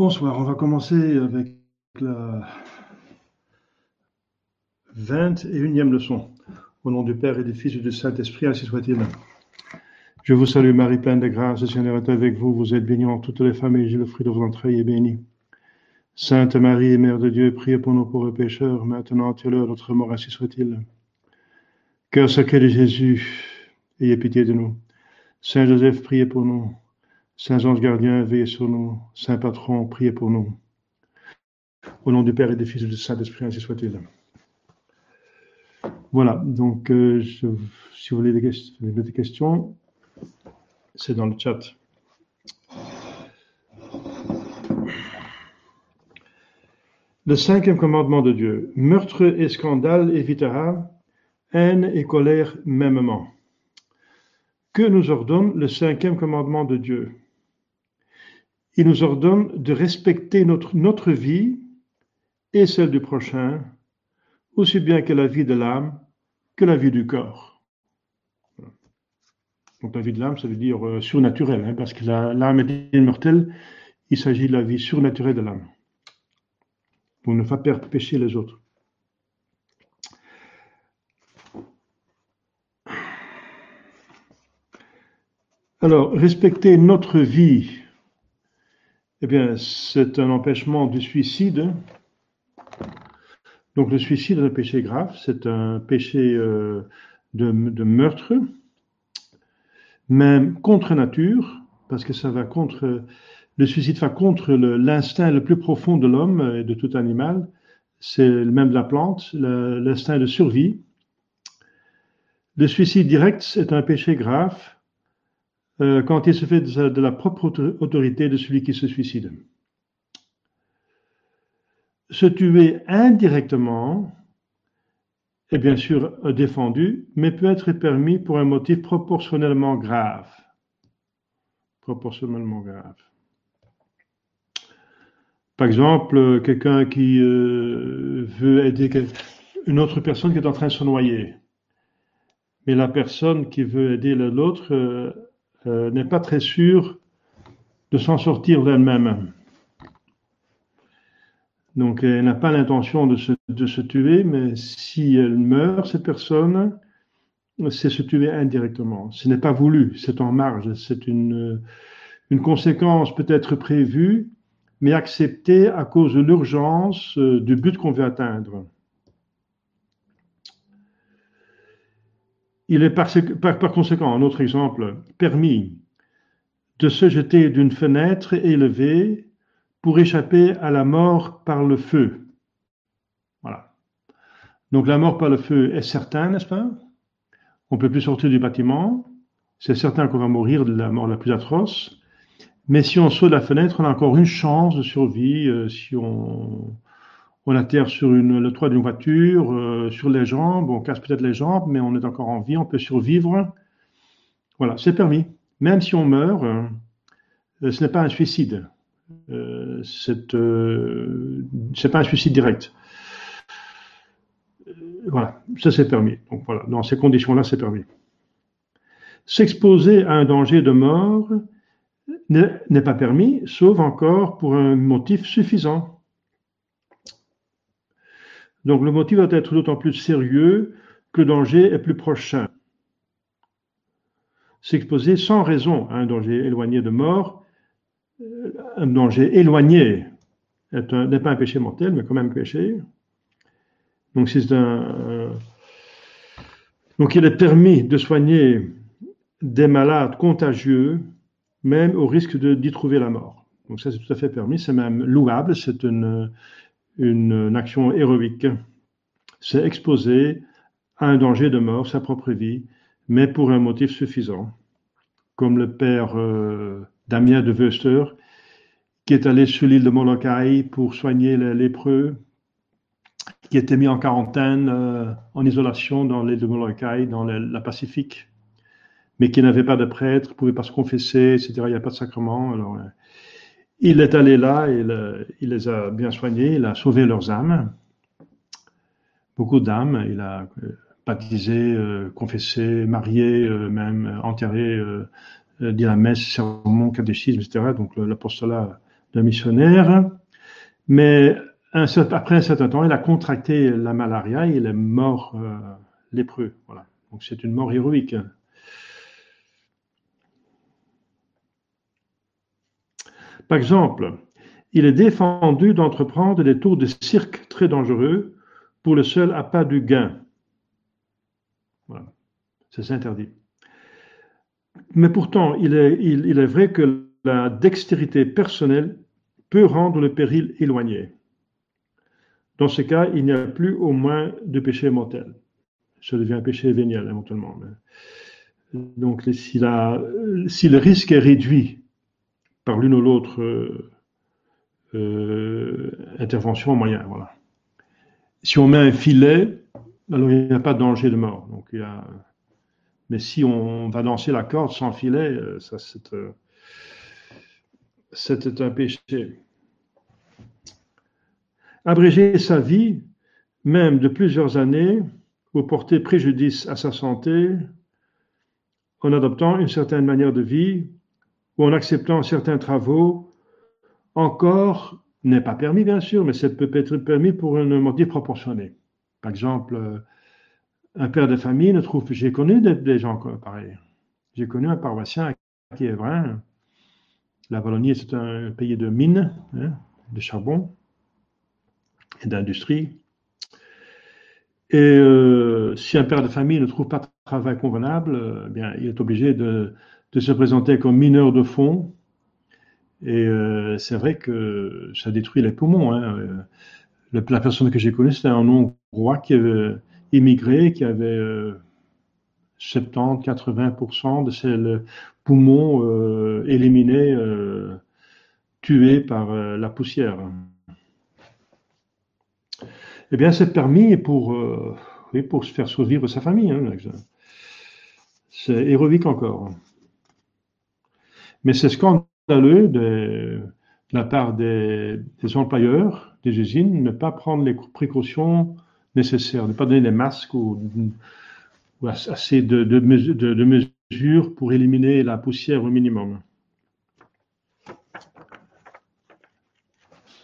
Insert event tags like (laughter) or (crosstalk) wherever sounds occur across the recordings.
Bonsoir, on va commencer avec la 21e leçon. Au nom du Père et du Fils et du Saint-Esprit, ainsi soit-il. Je vous salue Marie, pleine de grâce, le Seigneur est avec vous. Vous êtes bénie en toutes les familles, et le fruit de vos entrailles est béni. Sainte Marie, Mère de Dieu, priez pour nous pauvres pécheurs, maintenant et à l'heure de notre mort, ainsi soit-il. Cœur sacré de Jésus, ayez pitié de nous. Saint Joseph, priez pour nous. Saint anges gardiens, veillez sur nous. Saint patron, priez pour nous. Au nom du Père et du Fils et du Saint-Esprit, ainsi soit-il. Voilà, donc euh, si vous voulez des, questions, c'est dans le chat. Le cinquième commandement de Dieu. Meurtre et scandale évitera, haine et colère mêmement. Que nous ordonne le cinquième commandement de Dieu? Il nous ordonne de respecter notre, vie et celle du prochain, aussi bien que la vie de l'âme que la vie du corps. Donc la vie de l'âme, ça veut dire euh, surnaturelle, hein, parce que l'âme est immortelle, il s'agit de la vie surnaturelle de l'âme. Pour ne pas perdre pécher les autres. Alors, respecter notre vie eh bien, c'est un empêchement du suicide. Donc le suicide est un péché grave, c'est un péché euh, de, meurtre, même contre nature, parce que ça va contre, le suicide va contre l'instinct le, plus profond de l'homme et de tout animal, c'est même de la plante, l'instinct de survie. Le suicide direct est un péché grave quand il se fait de, la propre autorité de celui qui se suicide. Se tuer indirectement est bien sûr défendu, mais peut être permis pour un motif proportionnellement grave. Proportionnellement grave. Par exemple, quelqu'un qui euh, veut aider une autre personne qui est en train de se noyer. Mais la personne qui veut aider l'autre euh, euh, n'est pas très sûre de s'en sortir d'elle-même. Donc elle n'a pas l'intention de se, tuer, mais si elle meurt, cette personne, c'est se tuer indirectement. Ce n'est pas voulu, c'est en marge, c'est une, conséquence peut-être prévue, mais acceptée à cause de l'urgence euh, du but qu'on veut atteindre. Il est par, conséquent, un autre exemple, permis de se jeter d'une fenêtre élevée pour échapper à la mort par le feu. Voilà. Donc la mort par le feu est certaine, n'est-ce pas? On ne peut plus sortir du bâtiment. C'est certain qu'on va mourir de la mort la plus atroce. Mais si on saute de la fenêtre, on a encore une chance de survie. Euh, si on, on atterre sur le toit d'une voiture, euh, sur les jambes, on casse peut-être les jambes, mais on est encore en vie, on peut survivre. Voilà, c'est permis. Même si on meurt, euh, ce n'est pas un suicide. Euh, c'est pas un suicide direct. voilà, ça c'est permis. Donc voilà, dans ces conditions-là, c'est permis. S'exposer à un danger de mort n'est pas permis, sauf encore pour un motif suffisant. Donc le motif doit être d'autant plus sérieux que le danger est plus prochain. S'exposer sans raison à un danger éloigné de mort, euh, un danger éloigné n'est pas un péché mortel, mais quand même un péché. Donc, c'est un, donc il est permis de soigner des malades contagieux, même au risque d'y trouver la mort. Donc ça, c'est tout à fait permis, c'est même louable, c'est une, une, action héroïque, c'est exposer à un danger de mort sa propre vie, mais pour un motif suffisant, comme le père euh, Damien de Wöster, qui est allé sur l'île de Molokai pour soigner les lépreux, qui était mis en quarantaine, euh, en isolation dans l'île de Molokai, dans la Pacifique, mais qui n'avait pas de prêtre, ne pouvait pas se confesser, etc. Il n'y a pas de sacrement. Alors, euh, il est allé là, il, il les a bien soignés, il a sauvé leurs âmes, beaucoup d'âmes, il a euh, baptisé, euh, confessé, marié, euh, même enterré, dit la messe, sermon, catéchisme, etc. Donc l'apostolat d'un missionnaire, mais après un certain temps, il a contracté la malaria et il est mort euh, lépreux. Voilà. Donc c'est une mort héroïque. Par exemple, il est défendu d'entreprendre des tours de cirque très dangereux pour le seul appât du gain. Voilà. C'est interdit. Mais pourtant, il est, vrai que la dextérité personnelle peut rendre le péril éloigné. Dans ce cas, il n'y a plus au moins de péché mortel. Ça devient un péché véniel éventuellement. Donc, si, le risque est réduit par l'une ou l'autre euh, euh, intervention moyen, voilà. Si on met un filet, alors il n'y a pas de danger de mort. Donc. Mais si on va danser la corde sans filet, euh, ça c'est un péché. Abréger sa vie, même de plusieurs années, ou porter préjudice à sa santé, en adoptant une certaine manière de vie, ou en acceptant certains travaux, encore n'est pas permis, bien sûr, mais ça peut être permis pour un motif proportionné. Par exemple, un père de famille ne trouve. J'ai connu des, gens pareils. J'ai connu un paroissien qui est vrai la Wallonie, c'est un pays de mines, hein, de charbon et d'industrie. Et euh, si un père de famille ne trouve pas de travail convenable, euh, eh bien, il est obligé de, se présenter comme mineur de fond. Et euh, c'est vrai que ça détruit les poumons. Hein. la personne que j'ai connue, c'était un Hongrois qui avait immigré, qui avait 70-80% de ses poumons euh, éliminés, euh, tués par euh, la poussière. Eh bien, c'est permis pour, oui, pour se faire survivre sa famille. Hein, c'est héroïque encore. Mais c'est scandaleux de, la part des, employeurs des usines de ne pas prendre les précautions nécessaires, de ne pas donner des masques ou assez de, mesures pour éliminer la poussière au minimum.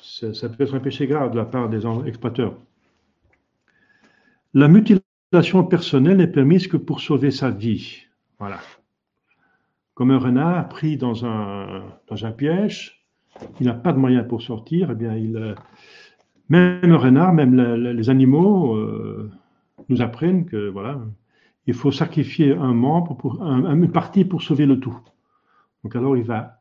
Ça, peut être un péché grave de la part des exploiteurs. La mutilation personnelle n'est permise que pour sauver sa vie. Voilà. Comme un renard pris dans un, dans un piège, il n'a pas de moyen pour sortir, eh bien, euh, même renard, même les animaux euh, nous apprennent que voilà, il faut sacrifier un membre, un, une partie pour sauver le tout. Donc alors il va,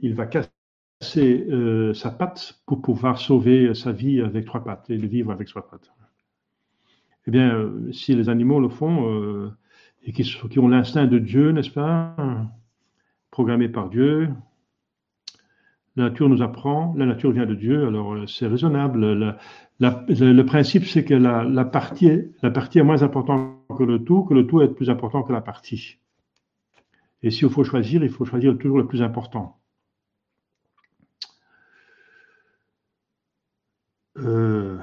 il va casser euh, sa patte pour pouvoir sauver sa vie avec trois pattes et vivre avec trois pattes. Eh bien, si les animaux le font et qui, ont l'instinct de Dieu, n'est-ce pas, programmé par Dieu, la nature nous apprend, la nature vient de Dieu, alors c'est raisonnable. le principe, c'est que la, partie, la partie est moins importante que le tout, que le tout est plus important que la partie. Et s'il faut choisir, il faut choisir toujours le plus important. Euh,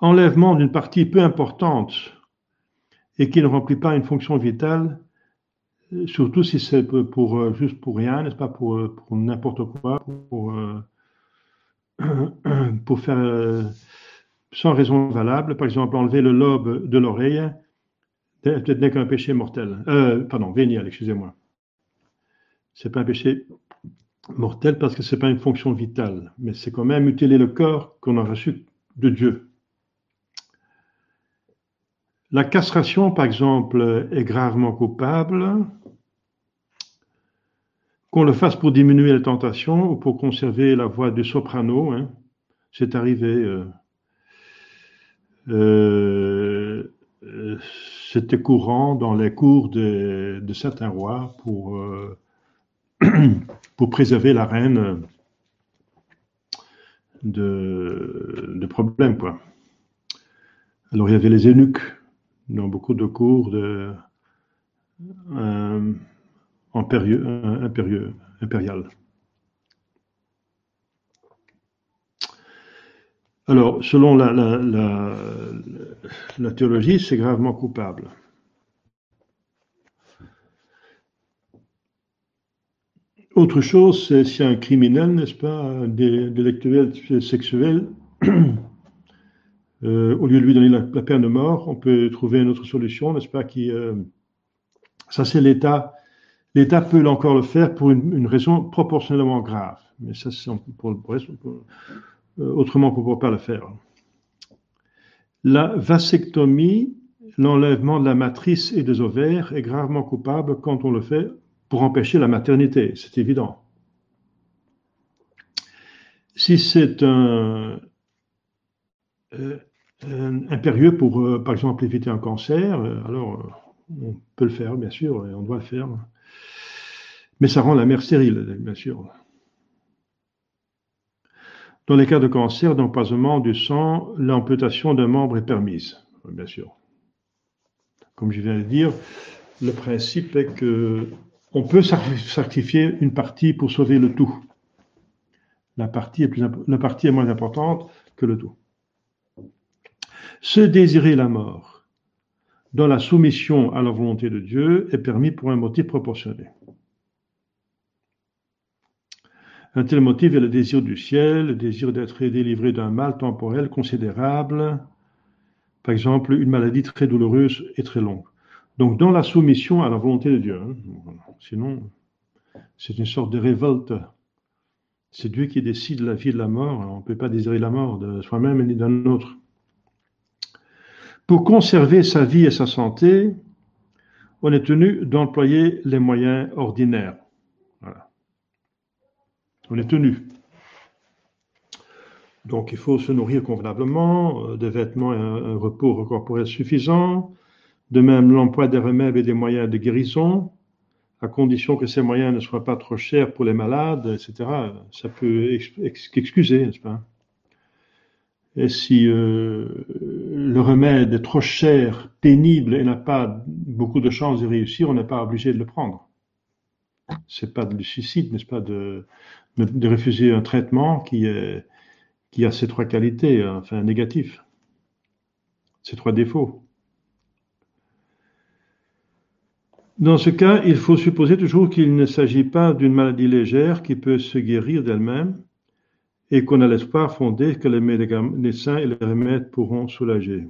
enlèvement d'une partie peu importante et qui ne remplit pas une fonction vitale, surtout si c'est pour, euh, juste pour rien, n'est-ce pas, pour, euh, n'importe quoi, pour, euh, (clears throat) faire sans raison valable, par exemple enlever le lobe de l'oreille, peut-être n'est qu'un péché mortel, pardon, vénial, excusez-moi. C'est pas un péché mortel parce que c'est pas une fonction vitale, mais c'est quand même mutiler le corps qu'on a reçu de Dieu. La castration, par exemple, est gravement coupable. Qu'on le fasse pour diminuer la tentation ou pour conserver la voix du soprano, hein. c'est arrivé. Euh, euh, c'était courant dans les cours de, certains rois pour, euh, (clears throat) pour préserver la reine de, de problèmes. Alors il y avait les eunuques dans beaucoup de cours de, euh, impérieux, impérial. Alors, selon la, la théologie, c'est gravement coupable. autre chose, c'est si un criminel, n'est-ce pas, un délictuel sexuel, euh, au lieu de lui donner la, peine de mort, on peut trouver une autre solution, n'est-ce pas, qui, euh, ça c'est l'État. L'État peut encore le faire pour une, raison proportionnellement grave, mais ça c'est pour, euh, autrement on ne peut pas le faire. La vasectomie, l'enlèvement de la matrice et des ovaires est gravement coupable quand on le fait pour empêcher la maternité, c'est évident. Si c'est un, impérieux pour, euh, par exemple, éviter un cancer, alors on peut le faire, bien sûr, et on doit le faire. Mais ça rend la mère stérile, bien sûr. Dans les cas de cancer, d'empoisonnement du sang, l'amputation d'un membre est permise, bien sûr. Comme je viens de dire, le principe est que on peut sacrifier une partie pour sauver le tout. La partie est moins importante que le tout. Se désirer la mort dans la soumission à la volonté de Dieu est permis pour un motif proportionné. Un tel motif est le désir du ciel, le désir d'être délivré d'un mal temporel considérable, par exemple une maladie très douloureuse et très longue. Donc dans la soumission à la volonté de Dieu. Hein. Sinon, c'est une sorte de révolte. C'est Dieu qui décide la vie de la mort. On ne peut pas désirer la mort de soi-même ni d'un autre. Pour conserver sa vie et sa santé, on est tenu d'employer les moyens ordinaires. On est tenu. Donc il faut se nourrir convenablement, euh, des vêtements et un, repos corporel suffisant, de même l'emploi des remèdes et des moyens de guérison, à condition que ces moyens ne soient pas trop chers pour les malades, etc. Ça peut excuser, n'est-ce pas? Et si euh, le remède est trop cher, pénible et n'a pas beaucoup de chances de réussir, on n'est pas obligé de le prendre. C'est pas du suicide, n'est-ce pas, de, refuser un traitement qui, qui a ces trois qualités, enfin négatifs, ces trois défauts. Dans ce cas, il faut supposer toujours qu'il ne s'agit pas d'une maladie légère qui peut se guérir d'elle-même et qu'on a l'espoir fondé que les médecins et les remèdes pourront soulager.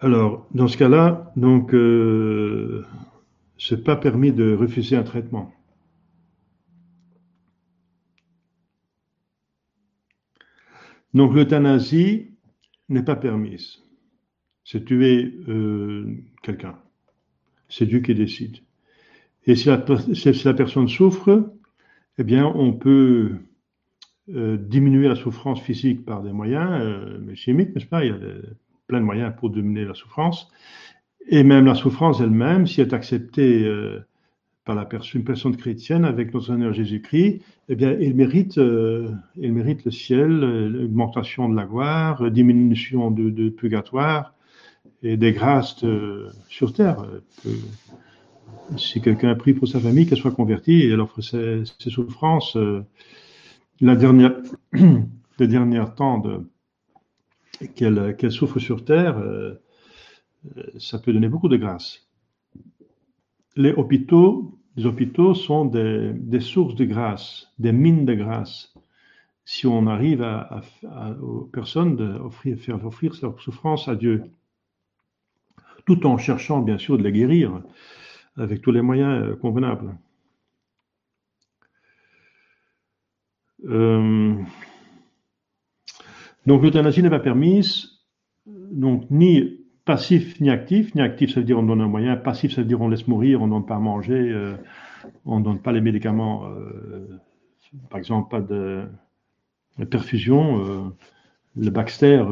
Alors, dans ce cas-là, donc, euh, c'est pas permis de refuser un traitement. Donc, l'euthanasie n'est pas permise. C'est tuer euh, quelqu'un. C'est Dieu qui décide. Et si la, personne souffre, eh bien, on peut euh, diminuer la souffrance physique par des moyens euh, chimiques, n'est-ce pas? Il y a plein de moyens pour diminuer la souffrance. Et même la souffrance elle-même, si elle est acceptée euh, par la personne, une personne chrétienne avec notre Seigneur Jésus-Christ, eh bien, il mérite, euh, le ciel, l'augmentation de la gloire, diminution de, purgatoire et des grâces sur terre. Si quelqu'un a pris pour sa famille, qu'elle soit convertie et elle offre ses, souffrances, la dernière, (clears throat) les derniers temps de qu'elle souffre sur terre, euh, euh, ça peut donner beaucoup de grâce. Les hôpitaux, les hôpitaux sont des, sources de grâce, des mines de grâce. Si on arrive à, aux personnes d'offrir, faire offrir leur souffrance à Dieu, tout en cherchant bien sûr de les guérir avec tous les moyens euh, convenables. Donc l'euthanasie n'est pas permise, donc ni passif ni actif. Ni actif, ça veut dire on donne un moyen. Passif, ça veut dire on laisse mourir, on ne donne pas à manger, euh, on ne donne pas les médicaments, euh, par exemple pas de, perfusion. Euh, le Baxter,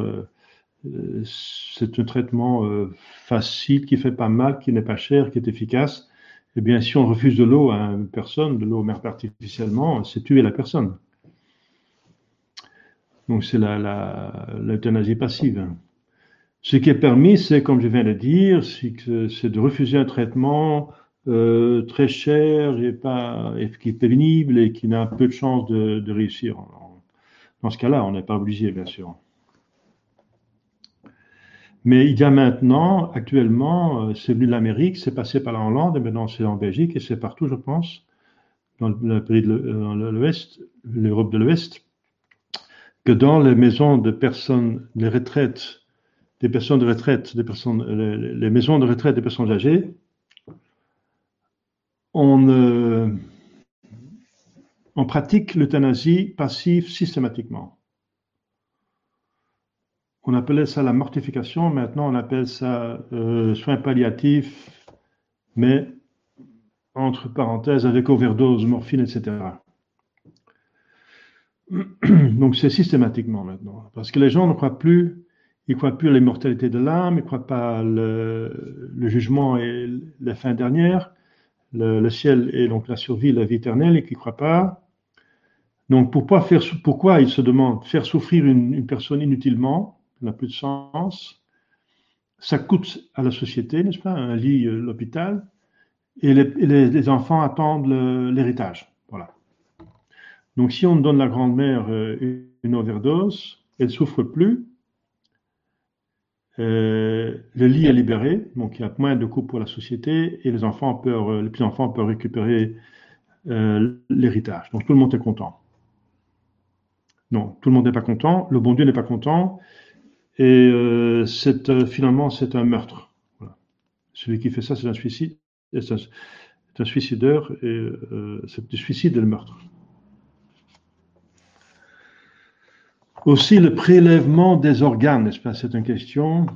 c'est un traitement facile qui fait pas mal, qui n'est pas cher, qui est efficace. Eh bien, si on refuse de l'eau à une personne, de l'eau mère artificiellement, c'est tuer la personne. Donc c'est l'euthanasie passive. Ce qui est permis, c'est, comme je viens de dire, c'est de refuser un traitement euh, très cher et, pas, et qui est pénible et qui n'a peu de chances de, de réussir. Dans ce cas-là, on n'est pas obligé, bien sûr. Mais il y a maintenant, actuellement, c'est venu de l'Amérique, c'est passé par la Hollande, et maintenant c'est en Belgique, et c'est partout, je pense, dans le pays de l'Ouest, l'Europe de l'Ouest, que dans les maisons de personnes, les retraites, des personnes de retraite, des personnes, les, maisons de retraite des personnes âgées, euh, on pratique l'euthanasie passive systématiquement. On appelait ça la mortification, maintenant on appelle ça euh, soins palliatifs, mais entre parenthèses avec overdose, morphine, etc. (clears throat) Donc c'est systématiquement maintenant, parce que les gens ne croient plus, ils croient plus à l'immortalité de l'âme, ils croient pas le, le jugement et la fin dernière, le, ciel et donc la survie, la vie éternelle, et qui ne croient pas. Donc pourquoi faire, ils se demandent faire souffrir une, personne inutilement, n'a plus de sens. Ça coûte à la société, n'est-ce pas, un lit, euh, l'hôpital, et les enfants attendent l'héritage. Donc, si on donne la grand-mère euh, une overdose, elle souffre plus. Euh, le lit est libéré, donc il y a moins de coûts pour la société et les enfants peuvent, les petits-enfants peuvent récupérer l'héritage. Donc tout le monde est content. Non, tout le monde n'est pas content, le bon Dieu n'est pas content, et c'est finalement c'est un meurtre. Celui qui fait ça, c'est un suicide, c'est un, un, suicideur, et c'est du suicide et le meurtre. Aussi le prélèvement des organes, C'est une question.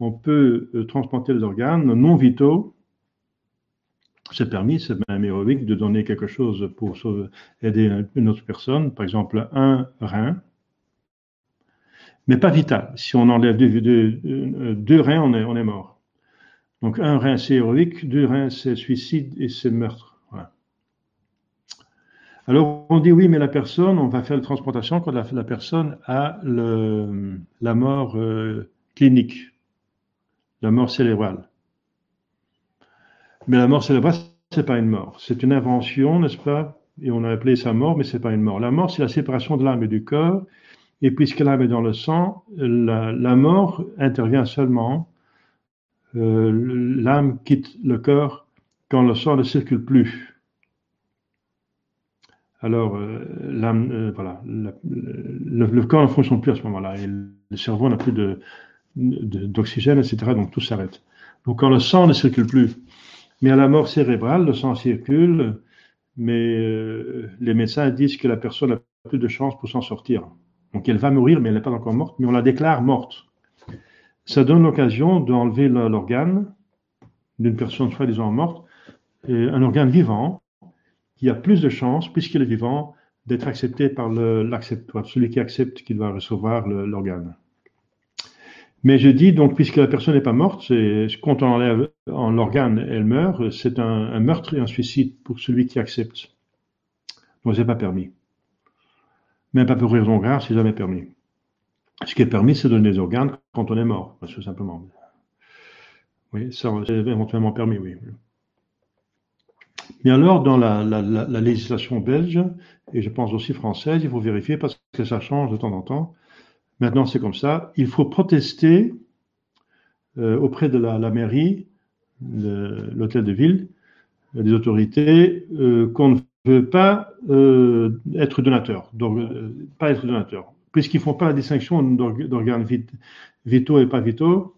On peut euh, transplanter les organes non vitaux. C'est permis, c'est même héroïque de donner quelque chose pour aider une autre personne, par exemple un rein, mais pas vital. Si on enlève deux, reins, on est, mort. Donc un rein, c'est héroïque, deux reins, c'est suicide et c'est meurtre. Alors on dit oui, mais la personne, on va faire la transplantation quand la, personne a la mort euh, clinique, la mort cérébrale. Mais la mort cérébrale, c'est pas une mort, c'est une invention, n'est-ce pas? Et on a appelé ça mort, mais c'est pas une mort. La mort, c'est la séparation de l'âme et du corps. Et puisque l'âme est dans le sang, la, mort intervient seulement. Euh, l'âme quitte le corps quand le sang ne circule plus. Alors, euh, euh, voilà, le, corps ne fonctionne plus à ce moment-là. Le cerveau n'a plus d'oxygène, etc. Donc tout s'arrête. Donc quand le sang ne circule plus, mais à la mort cérébrale, le sang circule, mais les médecins disent que la personne n'a plus de chance pour s'en sortir. Donc elle va mourir, mais elle n'est pas encore morte, mais on la déclare morte. Ça donne l'occasion d'enlever l'organe d'une personne soi-disant morte, et un organe vivant, y a plus de chances, puisqu'il est vivant, d'être accepté par l'accepteur, celui qui accepte qu'il va recevoir l'organe. Mais je dis donc, puisque la personne n'est pas morte, quand on enlève l'organe, elle meurt, c'est un, meurtre et un suicide pour celui qui accepte. Donc, c'est pas permis. Même pas pour raison grave, c'est jamais permis. Ce qui est permis, c'est de donner des organes quand on est mort, tout simplement. Oui, ça, c'est éventuellement permis, oui. Mais alors, dans la, législation belge, et je pense aussi française, il faut vérifier parce que ça change de temps en temps. Maintenant, c'est comme ça. Il faut protester euh, auprès de la, mairie, l'hôtel de ville, des autorités, euh, qu'on ne veut pas euh, être donateur, donc pas être donateur, puisqu'ils font pas la distinction d'organes vitaux et pas vitaux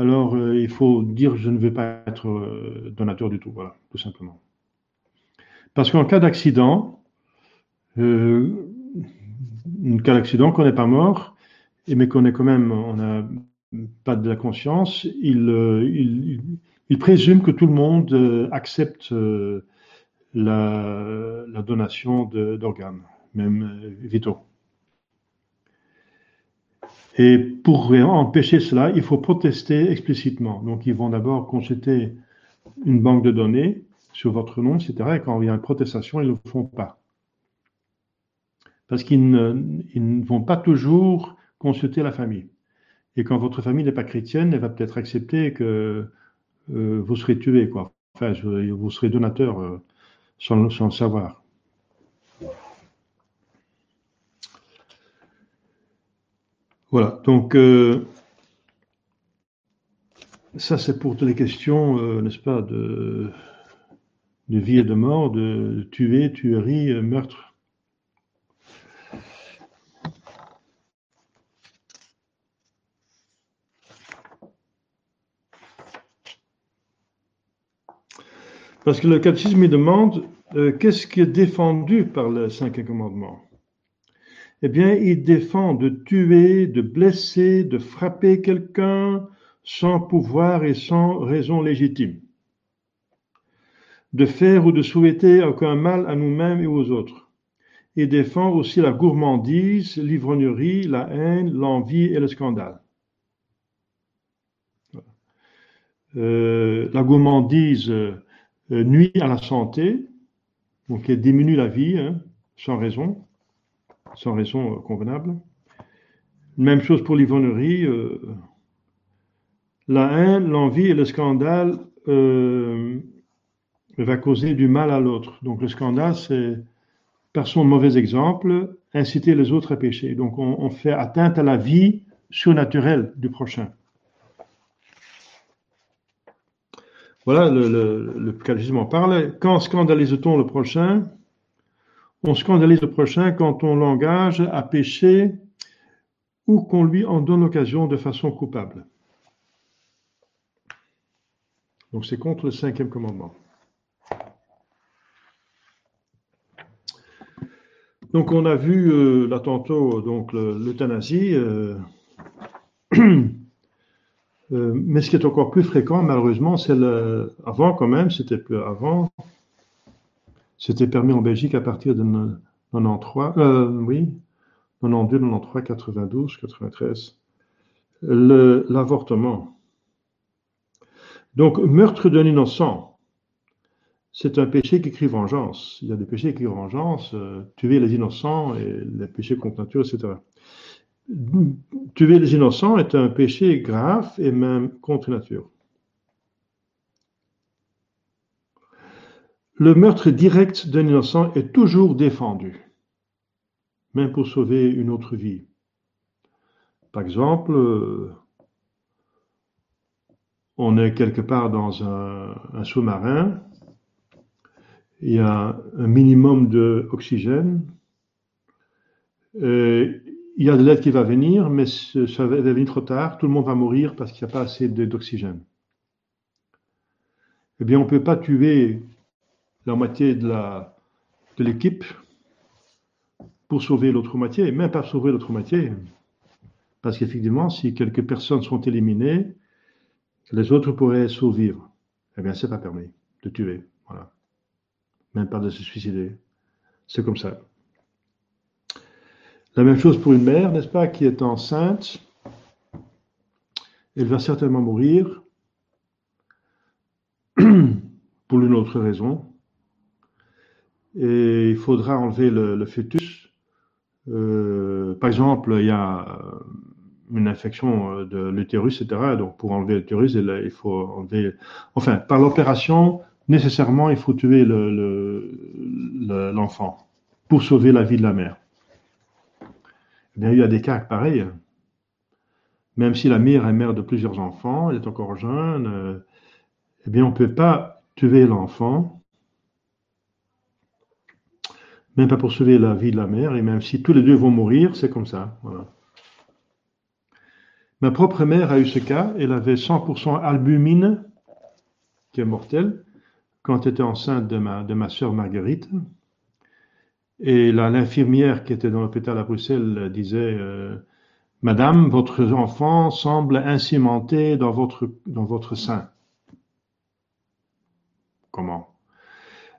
alors euh, il faut dire je ne veux pas être euh, donateur du tout, voilà, tout simplement. Parce qu'en cas d'accident, euh, en cas d'accident, qu'on n'est pas mort, mais qu'on est quand même, on n'a pas de la conscience, il, il, présume que tout le monde accepte la, donation d'organes, même vitaux. Et pour empêcher cela, il faut protester explicitement. Donc, ils vont d'abord consulter une banque de données sur votre nom, etc. Et quand il y a une protestation, ils ne le font pas. Parce qu'ils ne, vont pas toujours consulter la famille. Et quand votre famille n'est pas chrétienne, elle va peut-être accepter que euh, vous serez tué, quoi. Enfin, vous serez donateur euh, sans, sans savoir. Voilà, donc euh, ça c'est pour toutes les questions, euh, n'est-ce pas, de vie et de mort, de tuer, tuerie, euh, meurtre. Parce que le catéchisme demande euh, qu'est-ce qui est défendu par le cinquième commandement? Eh bien, il défend de tuer, de blesser, de frapper quelqu'un sans pouvoir et sans raison légitime, de faire ou de souhaiter aucun mal à nous-mêmes et aux autres. Il défend aussi la gourmandise, l'ivrognerie, la haine, l'envie et le scandale. Euh, la gourmandise euh, nuit à la santé, donc elle diminue la vie hein, sans raison, sans raison euh, convenable. Même chose pour l'ivrognerie. Euh, la haine, l'envie et le scandale va causer du mal à l'autre. Donc le scandale, c'est par son mauvais exemple, inciter les autres à pécher. Donc on, on fait atteinte à la vie surnaturelle du prochain. Voilà, le, le, en parle. Quand scandalise-t-on le prochain On scandalise le prochain quand on l'engage à pécher ou qu'on lui en donne l'occasion de façon coupable. Donc c'est contre le cinquième commandement. Donc on a vu euh, là donc l'euthanasie. Euh, (clears throat) Euh, mais ce qui est encore plus fréquent, malheureusement, c'est le. Avant, quand même, c'était plus avant. C'était permis en Belgique à partir de 93, euh, oui, 92, 93, 92, 93. L'avortement. Donc, meurtre d'un innocent, c'est un péché qui crie vengeance. Il y a des péchés qui crient vengeance, euh, tuer les innocents et les péchés contre nature, etc tuer les innocents est un péché grave et même contre nature. Le meurtre direct d'un innocent est toujours défendu, même pour sauver une autre vie. Par exemple, on est quelque part dans un, sous-marin, il y a un minimum d'oxygène, il y a de l'aide qui va venir, mais ça va venir trop tard, tout le monde va mourir parce qu'il n'y a pas assez d'oxygène. Eh bien, on ne peut pas tuer la moitié de l'équipe pour sauver l'autre moitié, même pas sauver l'autre moitié. Parce qu'effectivement, si quelques personnes sont éliminées, les autres pourraient survivre. Eh bien, c'est pas permis de tuer. Même pas de se suicider. C'est comme ça. La même chose pour une mère, n'est-ce pas, qui est enceinte. Elle va certainement mourir (clears throat) pour une autre raison. Et il faudra enlever le, fœtus. Euh, par exemple, il y a une infection de l'utérus, etc. Donc, pour enlever l'utérus, il faut enlever. Enfin, par l'opération, nécessairement, il faut tuer l'enfant le, pour sauver la vie de la mère. Il y a des cas pareils. Même si la mère est mère de plusieurs enfants, elle est encore jeune, euh, eh bien, on ne peut pas tuer l'enfant, même pas pour sauver la vie de la mère, et même si tous les deux vont mourir, c'est comme ça. Ma propre mère a eu ce cas, elle avait 100% albumine, qui est mortelle, quand elle était enceinte de ma, de ma soeur Marguerite. Et l'infirmière qui était dans l'hôpital à Bruxelles disait euh, Madame, votre enfant semble incimenté dans votre, dans votre sein. Comment?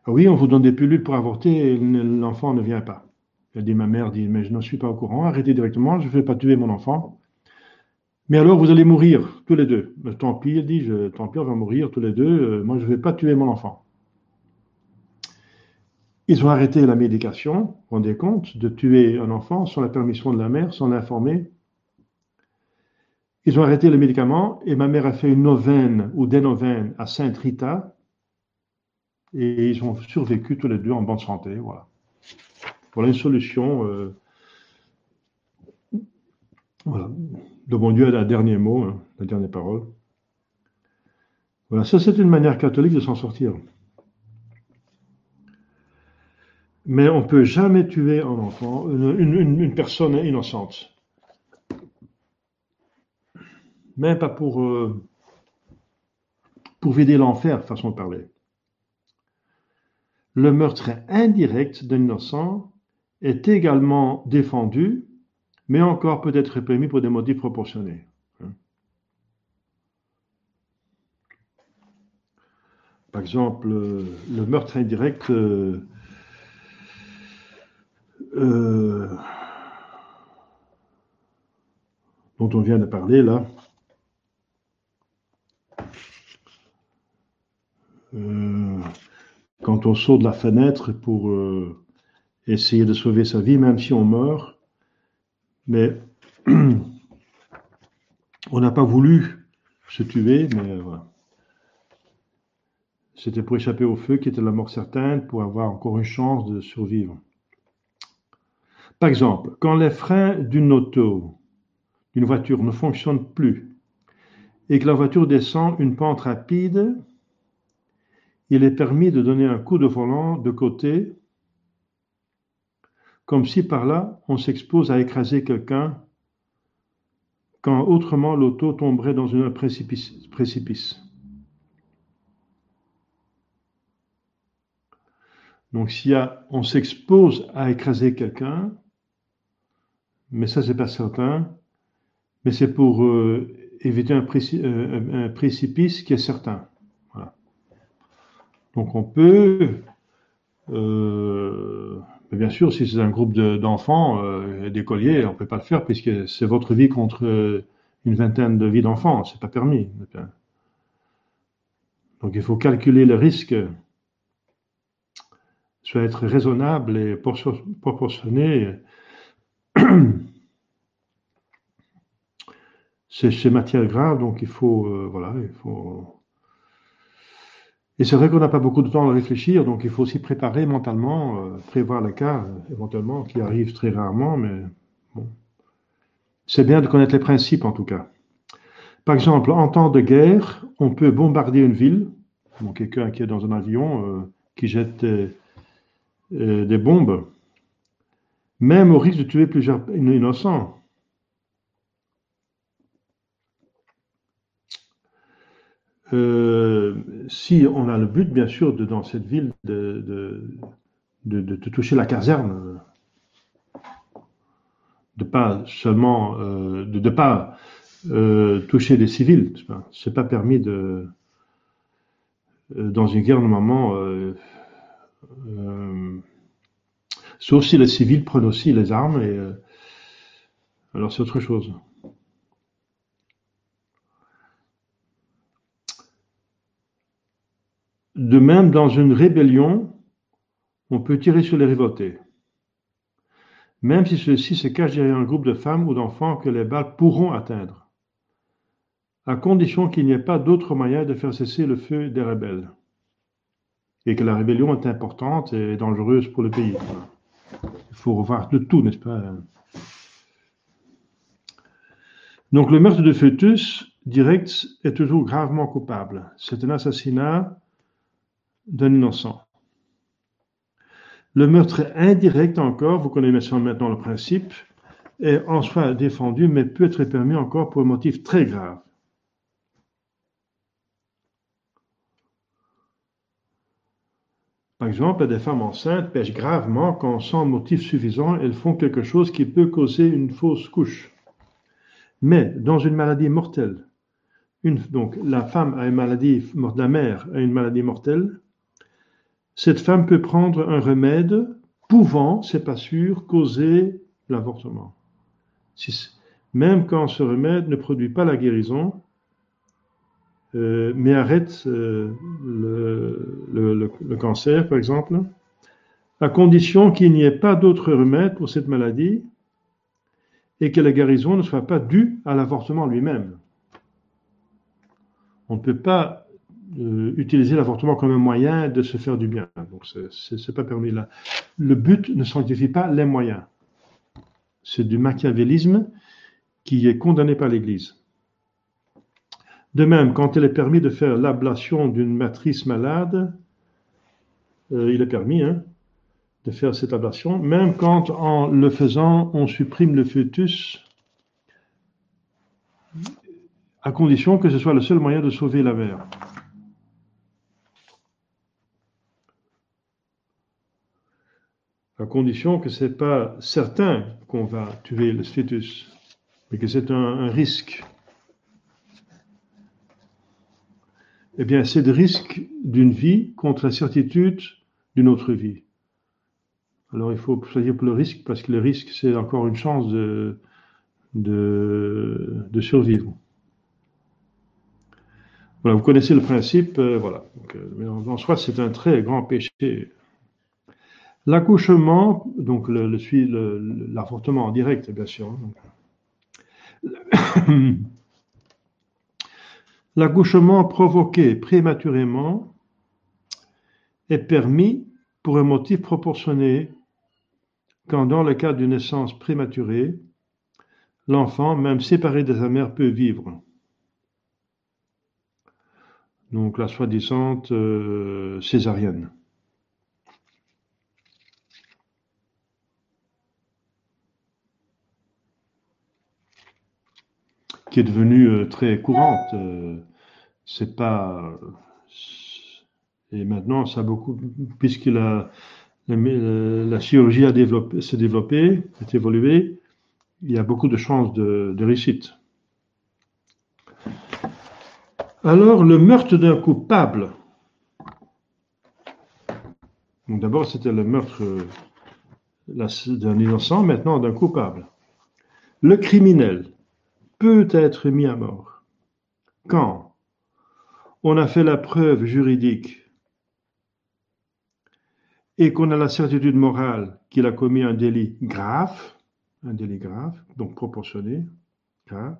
Ah Oui, on vous donne des pilules pour avorter et l'enfant ne vient pas. Elle dit Ma mère dit Mais je n'en suis pas au courant, arrêtez directement, je ne vais pas tuer mon enfant. Mais alors vous allez mourir tous les deux. Tant pis, elle dit je, Tant pis, on va mourir tous les deux, euh, moi je ne vais pas tuer mon enfant. Ils ont arrêté la médication, vous vous rendez compte, de tuer un enfant sans la permission de la mère, sans l'informer. Ils ont arrêté le médicament et ma mère a fait une novène ou des novènes à Sainte Rita et ils ont survécu tous les deux en bonne santé. Voilà. Voilà une solution. Euh, voilà. De bon Dieu a le dernier mot, hein, la dernière parole. Voilà, ça c'est une manière catholique de s'en sortir. Mais on ne peut jamais tuer un enfant, une, personne innocente. Même pas pour, euh, pour vider l'enfer, façon de parler. Le meurtre indirect d'un innocent est également défendu, mais encore peut être réprimé pour des motifs proportionnés. Par exemple, le meurtre indirect euh, dont on vient de parler là, euh, quand on saute de la fenêtre pour euh, essayer de sauver sa vie, même si on meurt, mais (clears throat) on n'a pas voulu se tuer, mais. C'était pour échapper au feu qui était la mort certaine, pour avoir encore une chance de survivre. Par exemple, quand les freins d'une auto, d'une voiture ne fonctionnent plus et que la voiture descend une pente rapide, il est permis de donner un coup de volant de côté, comme si par là on s'expose à écraser quelqu'un quand autrement l'auto tomberait dans un précipice. Donc si on s'expose à écraser quelqu'un, mais ça, c'est pas certain. Mais c'est pour euh, éviter euh, un, précipice qui est certain. Donc on peut, euh, bien sûr, si c'est un groupe d'enfants, d'écoliers, on peut pas le faire puisque c'est votre vie contre une vingtaine de vies d'enfants. C'est pas permis. Donc il faut calculer le risque, soit être raisonnable et proportionné (clears throat) c'est matière grave, donc il faut, euh, voilà, il faut. Et c'est vrai qu'on n'a pas beaucoup de temps à réfléchir, donc il faut aussi préparer mentalement, euh, prévoir les cas euh, éventuellement qui arrivent très rarement, mais bon. C'est bien de connaître les principes en tout cas. Par exemple, en temps de guerre, on peut bombarder une ville, quelqu'un qui est dans un avion qui jette des bombes, même au risque de tuer plusieurs innocents. Euh, si on a le but, bien sûr, de, dans cette ville, de, de, toucher la caserne, de pas seulement, euh, de ne pas euh, toucher des civils, c'est pas permis de, dans une guerre normalement, sauf si les civils prennent aussi les armes et alors c'est autre chose. De même, dans une rébellion, on peut tirer sur les révoltés, même si ceux-ci se cachent derrière un groupe de femmes ou d'enfants que les balles pourront atteindre, à condition qu'il n'y ait pas d'autre moyen de faire cesser le feu des rebelles, et que la rébellion est importante et dangereuse pour le pays. Il faut revoir de tout, n'est-ce pas Donc le meurtre de fœtus direct est toujours gravement coupable. C'est un assassinat d'un innocent. Le meurtre indirect encore, vous connaissez maintenant le principe, est en soi défendu, mais peut être permis encore pour un motif très grave. Par exemple, des femmes enceintes pêchent gravement quand, sans motif suffisant, elles font quelque chose qui peut causer une fausse couche. Mais dans une maladie mortelle, donc la femme a une maladie, la mère a une maladie mortelle, cette femme peut prendre un remède pouvant, c'est pas sûr, causer l'avortement. Même quand ce remède ne produit pas la guérison, euh, mais arrête euh, le, cancer, par exemple, à condition qu'il n'y ait pas d'autre remède pour cette maladie et que la guérison ne soit pas due à l'avortement lui-même. On ne peut pas utiliser l'avortement comme un moyen de se faire du bien. Donc, c'est pas permis là. Le but ne sanctifie pas les moyens. C'est du machiavélisme qui est condamné par l'Église. De même, quand il est permis de faire l'ablation d'une matrice malade, euh, il est permis hein, de faire cette ablation, même quand en le faisant, on supprime le fœtus, à condition que ce soit le seul moyen de sauver la mère. À condition que ce n'est pas certain qu'on va tuer le fœtus, mais que c'est un risque. Eh bien, c'est le risque d'une vie contre la certitude d'une autre vie. Alors, il faut choisir pour le risque, parce que le risque, c'est encore une chance de, de, survivre. Voilà, vous connaissez le principe, euh, voilà. Euh, en, soi, c'est un très grand péché. L'accouchement, donc le, l'avortement en direct, bien sûr. Hein, L'accouchement provoqué prématurément est permis pour un motif proportionné quand dans le cas d'une naissance prématurée, l'enfant, même séparé de sa mère, peut vivre. Donc la soi-disant euh, césarienne. Qui est devenue euh, très courante. Euh, c'est pas et maintenant ça a beaucoup puisque la la, chirurgie a développé, s'est développée, a évolué, il y a beaucoup de chances de, réussite. Alors, le meurtre d'un coupable. d'abord, c'était le meurtre d'un innocent, maintenant d'un coupable. Le criminel peut être mis à mort. Quand on a fait la preuve juridique et qu'on a la certitude morale qu'il a commis un délit grave, un délit grave, donc proportionné, grave,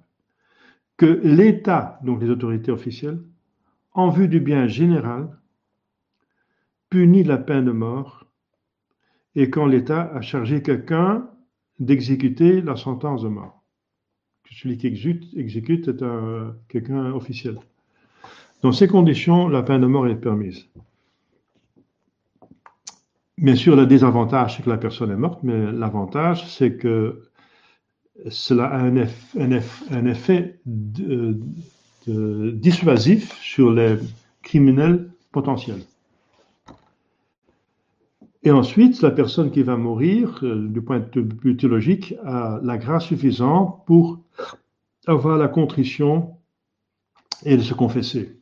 que l'État, donc les autorités officielles, en vue du bien général, punit la peine de mort et quand l'État a chargé quelqu'un d'exécuter la sentence de mort celui qui exécute, est quelqu'un officiel. Dans ces conditions, la peine de mort est permise. Bien sûr, le désavantage, c'est que la personne est morte, mais l'avantage, c'est que cela a un, effet, dissuasif sur les criminels potentiels. Et ensuite, la personne qui va mourir, euh, du point de vue théologique, a la grâce suffisante pour avoir la contrition et de se confesser.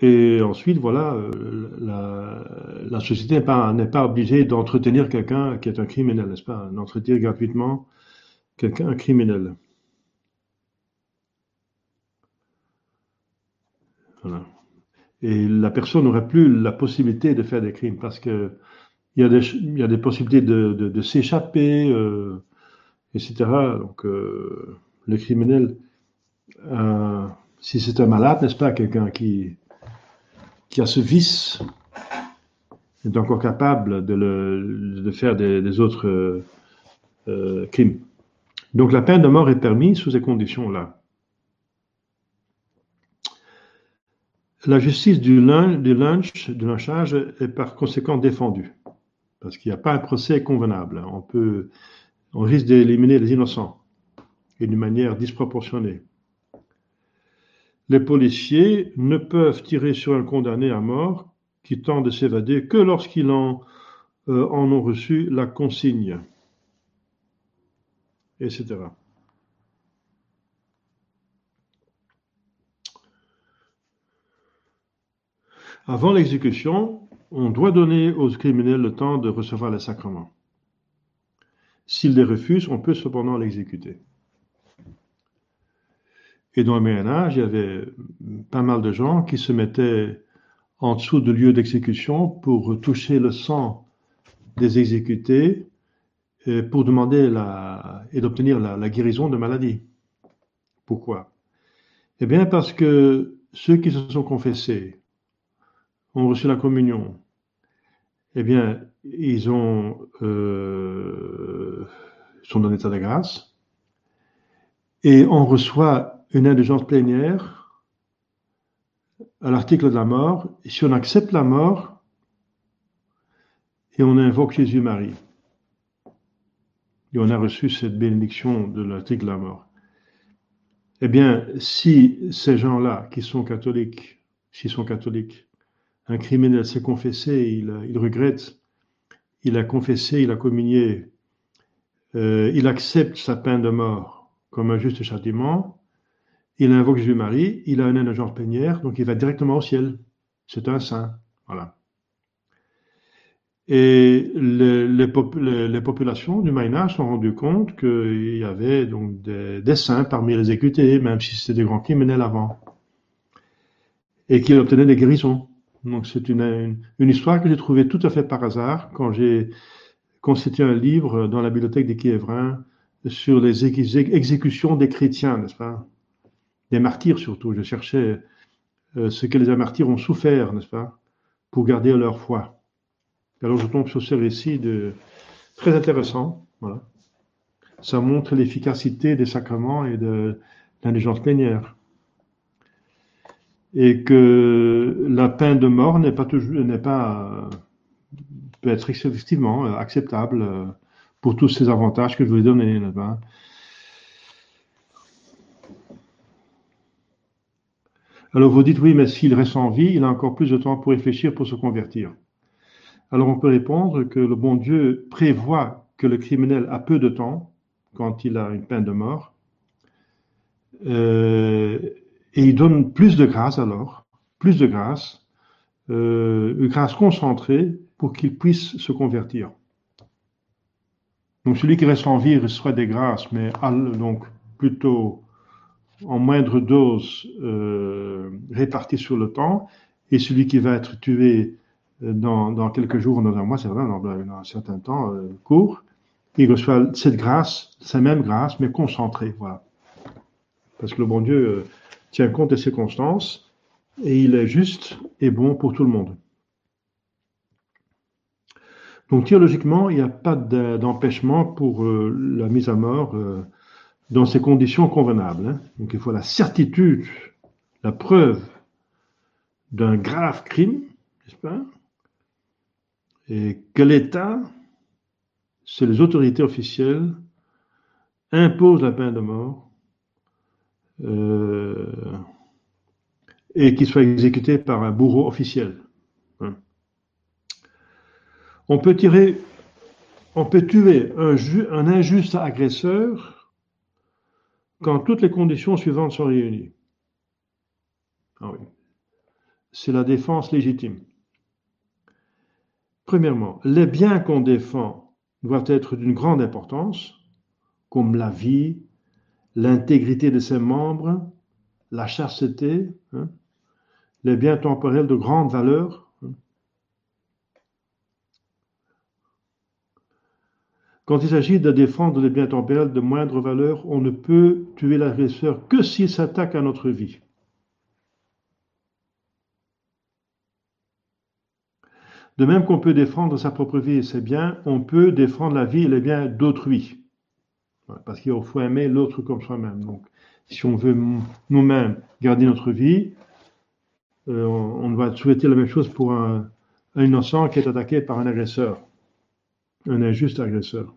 Et ensuite, voilà, euh, la, société n'est pas, pas, obligée d'entretenir quelqu'un qui est un criminel, n'est-ce pas? D'entretenir gratuitement quelqu'un, un criminel. Voilà et la personne n'aurait plus la possibilité de faire des crimes parce que il y a des, possibilités de, s'échapper, euh, etc. Donc, euh, le criminel, euh, si c'est un malade, n'est-ce pas, quelqu'un qui, a ce vice, est encore capable de, faire des, autres crimes. Donc, la peine de mort est permise sous ces conditions-là. La justice du, lynch, du lynchage est par conséquent défendue, parce qu'il n'y a pas un procès convenable. On, risque d'éliminer les innocents, et d'une manière disproportionnée. Les policiers ne peuvent tirer sur un condamné à mort qui tente de s'évader que lorsqu'ils en, euh, en ont reçu la consigne, etc. Avant l'exécution, on doit donner aux criminels le temps de recevoir les sacrements. S'ils les refusent, on peut cependant l'exécuter. Et dans le Moyen Âge, il y avait pas mal de gens qui se mettaient en dessous de lieu d'exécution pour toucher le sang des exécutés pour demander la, et d'obtenir la, la guérison de maladie. Pourquoi? Eh bien parce que ceux qui se sont confessés ont reçu la communion, eh bien, ils ont, euh, sont dans l'état de grâce. Et on reçoit une indulgence plénière à l'article de la mort. Si on accepte la mort, et on invoque Jésus-Marie. Et on a reçu cette bénédiction de l'article de la mort. Eh bien, si ces gens-là qui sont catholiques, s'ils sont catholiques, un criminel s'est confessé, il, regrette, il a confessé, il a communié, euh, il accepte sa peine de mort comme un juste châtiment, il invoque Jésus-Marie, il a une indulgence plénière, donc il va directement au ciel. C'est un saint. Voilà. Et les, populations du Âge sont rendues compte qu'il y avait donc des, des, saints parmi les exécutés, même si c'était des grands criminels avant, et qu'ils obtenaient des guérisons. Donc c'est une, histoire que j'ai trouvée tout à fait par hasard quand j'ai constitué un livre dans la bibliothèque des Kiévrins sur les exécutions des chrétiens, n'est-ce pas? Des martyrs surtout. Je cherchais euh, ce que les martyrs ont souffert, n'est-ce pas Pour garder leur foi. Alors je tombe sur ce récit très intéressant. Voilà. Ça montre l'efficacité des sacrements et de l'indigence plénière. Et que la peine de mort n'est pas toujours, n'est pas, peut être effectivement acceptable pour tous ces avantages que je vous ai donnés. Alors vous dites oui, mais s'il reste en vie, il a encore plus de temps pour réfléchir, pour se convertir. Alors on peut répondre que le bon Dieu prévoit que le criminel a peu de temps quand il a une peine de mort, euh, et il donne plus de grâce alors, plus de grâce, euh, une grâce concentrée pour qu'il puisse se convertir. Donc celui qui reste en vie reçoit des grâces, mais donc plutôt en moindre dose euh, répartie sur le temps, et celui qui va être tué dans, quelques jours, dans un mois, c'est vrai, dans, un certain temps euh, court, il reçoit cette grâce, cette même grâce, mais concentrée, voilà. Parce que le bon Dieu euh, tient compte des circonstances et il est juste et bon pour tout le monde. Donc théologiquement, il n'y a pas d'empêchement pour euh, la mise à mort dans ces conditions convenables. Hein. Donc il faut la certitude, la preuve d'un grave crime, n'est-ce pas? Et que l'État, c'est les autorités officielles, imposent la peine de mort euh, et qu'il soit exécuté par un bourreau officiel. Hein. On peut tuer un, un injuste agresseur quand toutes les conditions suivantes sont réunies. Ah oui. C'est la défense légitime. Premièrement, les biens qu'on défend doivent être d'une grande importance, comme la vie, l'intégrité de ses membres, la chasteté, hein, les biens temporels de grande valeur. Hein. Quand il s'agit de défendre les biens temporels de moindre valeur, on ne peut tuer l'agresseur que s'il s'attaque à notre vie. De même qu'on peut défendre sa propre vie et ses biens, on peut défendre la vie et les biens d'autrui. Parce qu'il faut aimer l'autre comme soi-même. Donc, si on veut nous-mêmes garder notre vie, euh, on, doit souhaiter la même chose pour un, innocent qui est attaqué par un agresseur, un injuste agresseur.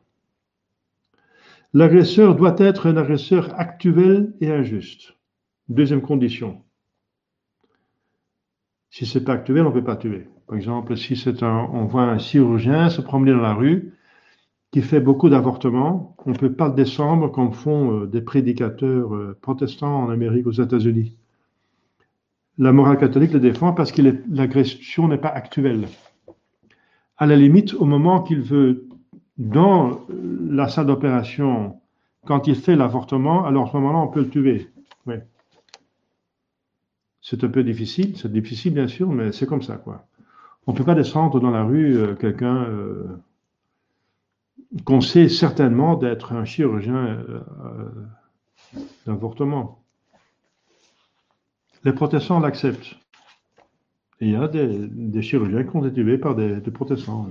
L'agresseur doit être un agresseur actuel et injuste. Deuxième condition. Si c'est pas actuel, on ne peut pas tuer. Par exemple, si on voit un chirurgien se promener dans la rue qui fait beaucoup d'avortements, on ne peut pas descendre comme font euh, des prédicateurs euh, protestants en Amérique, aux États-Unis. La morale catholique le défend parce que l'agression n'est pas actuelle. À la limite, au moment qu'il veut, dans la salle d'opération, quand il fait l'avortement, alors à ce moment-là, on peut le tuer. Oui. C'est un peu difficile, c'est difficile bien sûr, mais c'est comme ça, quoi. On ne peut pas descendre dans la rue euh, quelqu'un euh, qu'on sait certainement d'être un chirurgien euh, d'avortement. Les protestants l'acceptent. il y a des, chirurgiens qui ont été tués par des, protestants.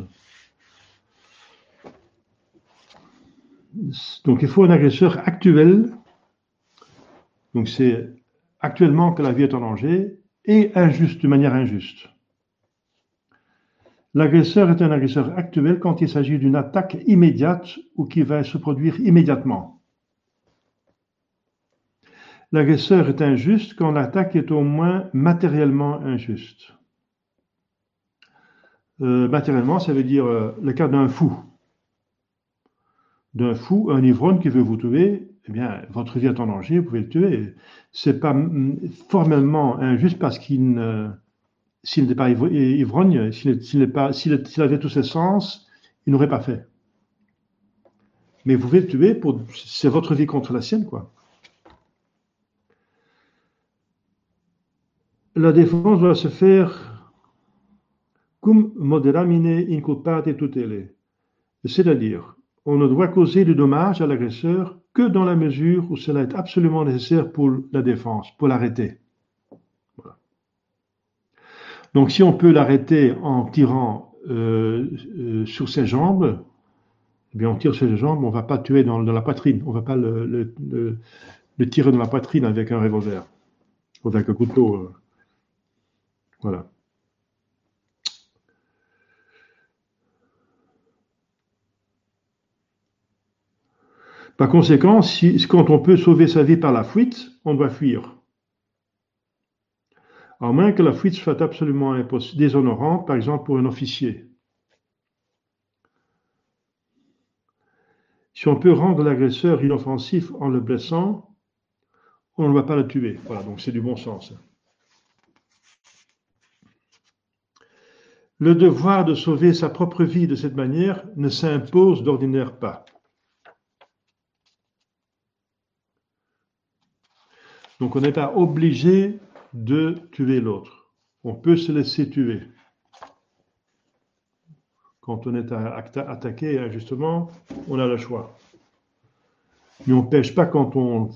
Donc il faut un agresseur actuel Donc c'est actuellement que la vie est en danger et injuste, de manière injuste. L'agresseur est un agresseur actuel quand il s'agit d'une attaque immédiate ou qui va se produire immédiatement. L'agresseur est injuste quand l'attaque est au moins matériellement injuste. Euh, matériellement, ça veut dire euh, le cas d'un fou. D'un fou, un ivrogne qui veut vous tuer, eh bien, votre vie est en danger, vous pouvez le tuer. C'est pas mm, formellement injuste parce qu'il ne, s'il n'était pas ivrogne, s'il avait tous ses sens, il n'aurait pas fait. Mais vous pouvez le tuer pour, c'est votre vie contre la sienne, quoi. La défense doit se faire cum moderamine inculpate tutele. C'est-à-dire, on ne doit causer de dommages à l'agresseur que dans la mesure où cela est absolument nécessaire pour la défense, pour l'arrêter. Donc si on peut l'arrêter en tirant euh, euh, sur ses jambes, eh bien on tire sur ses jambes, on ne va pas tuer dans, la poitrine, on ne va pas le, tirer dans la poitrine avec un revolver ou avec un couteau. Euh. voilà. Par conséquent, si, quand on peut sauver sa vie par la fuite, on doit fuir. À moins que la fuite soit absolument déshonorante, par exemple pour un officier. Si on peut rendre l'agresseur inoffensif en le blessant, on ne va pas le tuer. Voilà, donc c'est du bon sens. Le devoir de sauver sa propre vie de cette manière ne s'impose d'ordinaire pas. Donc on n'est pas obligé de tuer l'autre. On peut se laisser tuer. Quand on est attaqué injustement, on a le choix. Mais on ne pêche pas quand on,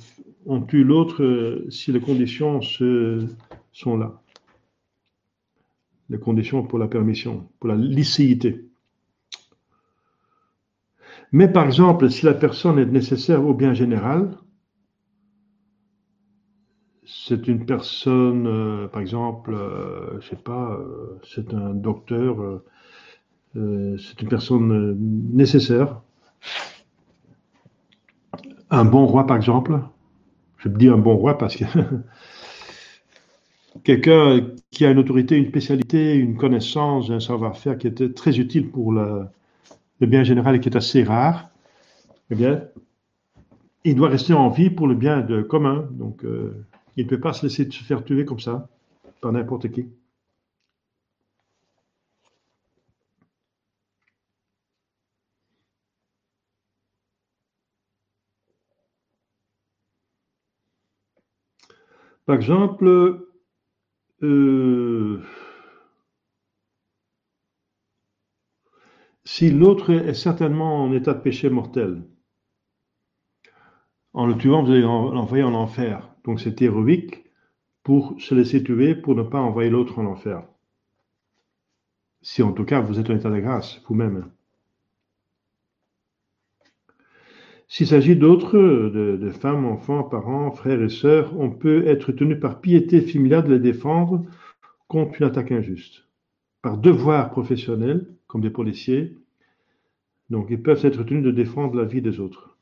tue l'autre euh, si les conditions sont là. Les conditions pour la permission, pour la licéité. Mais par exemple, si la personne est nécessaire au bien général, c'est une personne, euh, par exemple, euh, je sais pas, euh, c'est un docteur, c'est une personne nécessaire. Un bon roi, par exemple. Je dis un bon roi parce que (laughs) quelqu'un qui a une autorité, une spécialité, une connaissance, un savoir-faire qui était très utile pour le, bien général et qui est assez rare, eh bien, il doit rester en vie pour le bien commun. Donc, il ne peut pas se laisser se faire tuer comme ça par n'importe qui. Par exemple, euh, si l'autre est certainement en état de péché mortel, en le tuant, vous allez l'envoyer en enfer. Donc c'est héroïque pour se laisser tuer, pour ne pas envoyer l'autre en enfer. Si en tout cas vous êtes en état de grâce, vous-même. S'il s'agit d'autres, de, femmes, enfants, parents, frères et sœurs, on peut être tenu par piété familiale de les défendre contre une attaque injuste. Par devoir professionnel, comme des policiers, donc ils peuvent être tenus de défendre la vie des autres.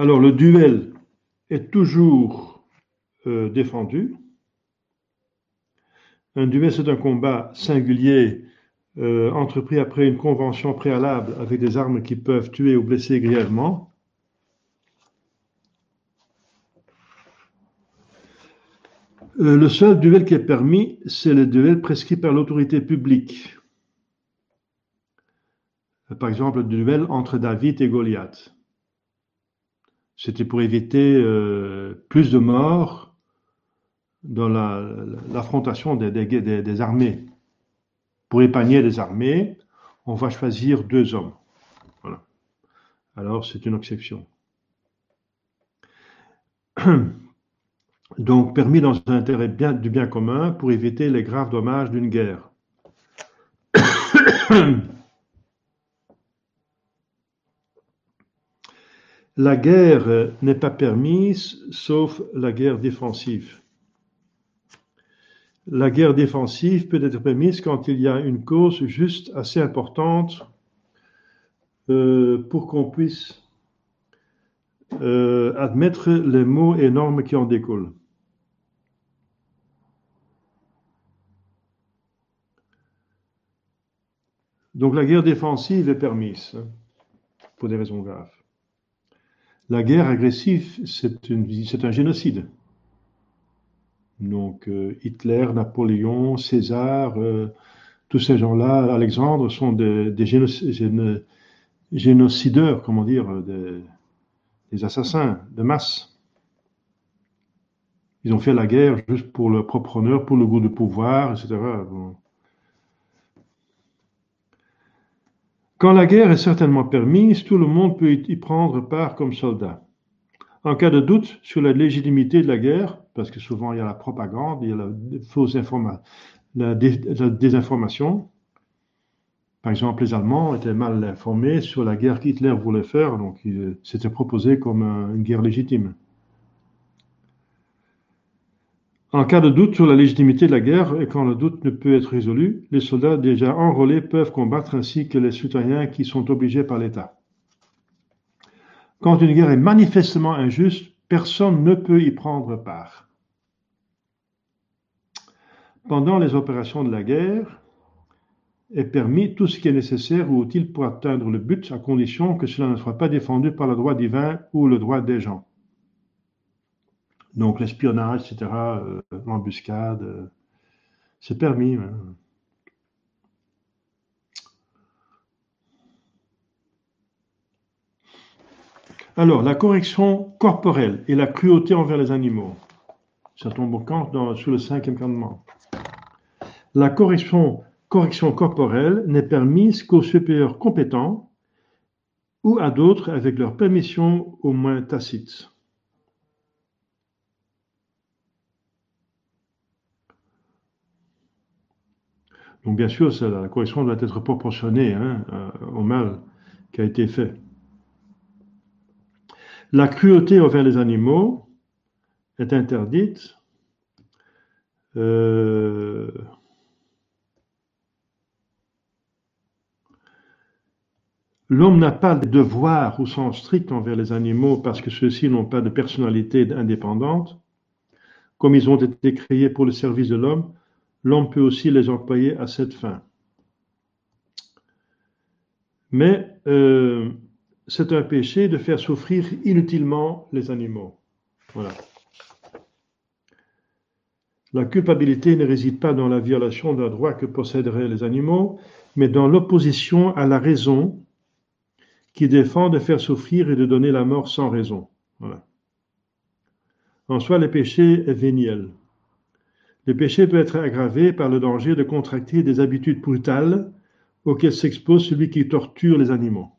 Alors le duel est toujours euh, défendu. Un duel, c'est un combat singulier euh, entrepris après une convention préalable avec des armes qui peuvent tuer ou blesser grièvement. Euh, le seul duel qui est permis, c'est le duel prescrit par l'autorité publique. Par exemple, le duel entre David et Goliath. C'était pour éviter euh, plus de morts dans l'affrontation des, armées. Pour épargner les armées, on va choisir deux hommes. Voilà. Alors, c'est une exception. Donc, permis dans un intérêt du bien commun pour éviter les graves dommages d'une guerre. La guerre n'est pas permise sauf la guerre défensive. La guerre défensive peut être permise quand il y a une cause juste assez importante euh, pour qu'on puisse euh, admettre les maux et normes qui en découlent. Donc la guerre défensive est permise hein, pour des raisons graves. La guerre agressive, c'est un génocide. Donc euh, Hitler, Napoléon, César, euh, tous ces gens-là, Alexandre, sont des, génocideurs, comment dire, des, assassins de masse. Ils ont fait la guerre juste pour leur propre honneur, pour le goût du pouvoir, etc. Quand la guerre est certainement permise, tout le monde peut y prendre part comme soldat. En cas de doute sur la légitimité de la guerre, parce que souvent il y a la propagande, il y a la fausse désinformation. Par exemple, les Allemands étaient mal informés sur la guerre qu'Hitler voulait faire, donc c'était proposé comme une guerre légitime. En cas de doute sur la légitimité de la guerre et quand le doute ne peut être résolu, les soldats déjà enrôlés peuvent combattre ainsi que les citoyens qui sont obligés par l'État. Quand une guerre est manifestement injuste, personne ne peut y prendre part. Pendant les opérations de la guerre, est permis tout ce qui est nécessaire ou utile pour atteindre le but, à condition que cela ne soit pas défendu par le droit divin ou le droit des gens. Donc l'espionnage, etc., euh, l'embuscade, euh, c'est permis. Hein. Alors, la correction corporelle et la cruauté envers les animaux. Ça tombe au camp sous le cinquième commandement. La correction corporelle n'est permise qu'aux supérieurs compétents ou à d'autres avec leur permission au moins tacite. Donc bien sûr, la correction doit être proportionnée hein, euh, au mal qui a été fait. La cruauté envers les animaux est interdite. Euh, l'homme n'a pas de devoir ou sens strict envers les animaux parce que ceux-ci n'ont pas de personnalité indépendante. Comme ils ont été créés pour le service de l'homme, l'homme peut aussi les employer à cette fin. Mais euh, c'est un péché de faire souffrir inutilement les animaux. Voilà. La culpabilité ne réside pas dans la violation d'un droit que posséderaient les animaux, mais dans l'opposition à la raison qui défend de faire souffrir et de donner la mort sans raison. En soi, le péché est véniel. Le péché peut être aggravé par le danger de contracter des habitudes brutales auxquelles s'expose celui qui torture les animaux.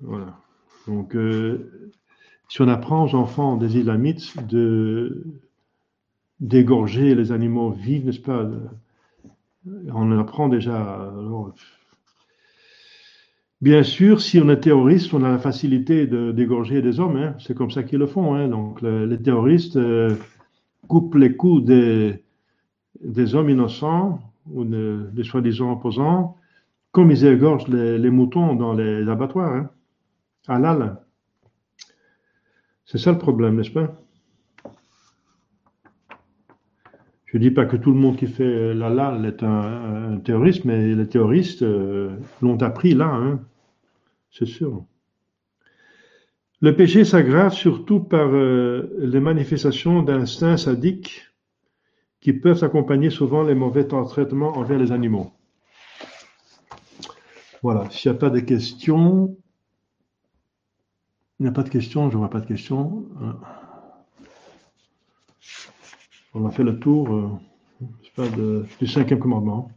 Voilà. Donc, euh, si on apprend aux enfants des Islamites d'égorger les animaux vifs, n'est-ce pas? On apprend déjà. Bien sûr, si on est terroriste, on a la facilité d'égorger des hommes. Hein. C'est comme ça qu'ils le font. Hein. Donc, les terroristes euh, coupent les coups des, des hommes innocents ou des soi-disant opposants, comme ils égorgent les, moutons dans les abattoirs. Hein. Halal. C'est ça le problème, n'est-ce pas? Je ne dis pas que tout le monde qui fait l'halal est un, terroriste, mais les terroristes euh, l'ont appris là, hein. c'est sûr. Le péché s'aggrave surtout par euh, les manifestations d'instincts sadiques qui peuvent accompagner souvent les mauvais traitements envers les animaux. Voilà, s'il n'y a pas de questions, il n'y a pas de questions, je ne vois pas de questions. On a fait le tour euh, du cinquième commandement,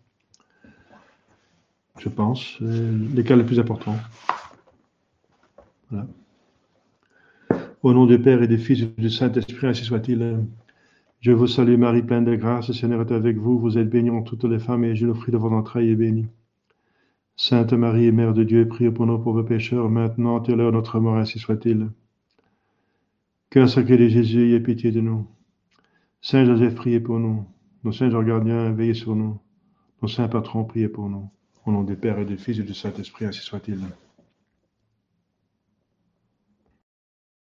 je pense, les cas les plus importants. Au nom du Père et du Fils et du Saint-Esprit, ainsi soit-il. Je vous salue Marie, pleine de grâce, le Seigneur est avec vous. Vous êtes bénie entre toutes les femmes et le fruit de votre entrailles est béni. Sainte Marie, Mère de Dieu, priez pour nos pauvres pécheurs, maintenant et à l'heure de notre mort, ainsi soit-il. Sacré de Jésus, ayez pitié de nous. Saint Joseph, priez pour nous. Nos saints gardiens, veillez sur nous. Nos saints patrons, priez pour nous. Au nom du Père et du Fils et du Saint-Esprit, ainsi soit-il.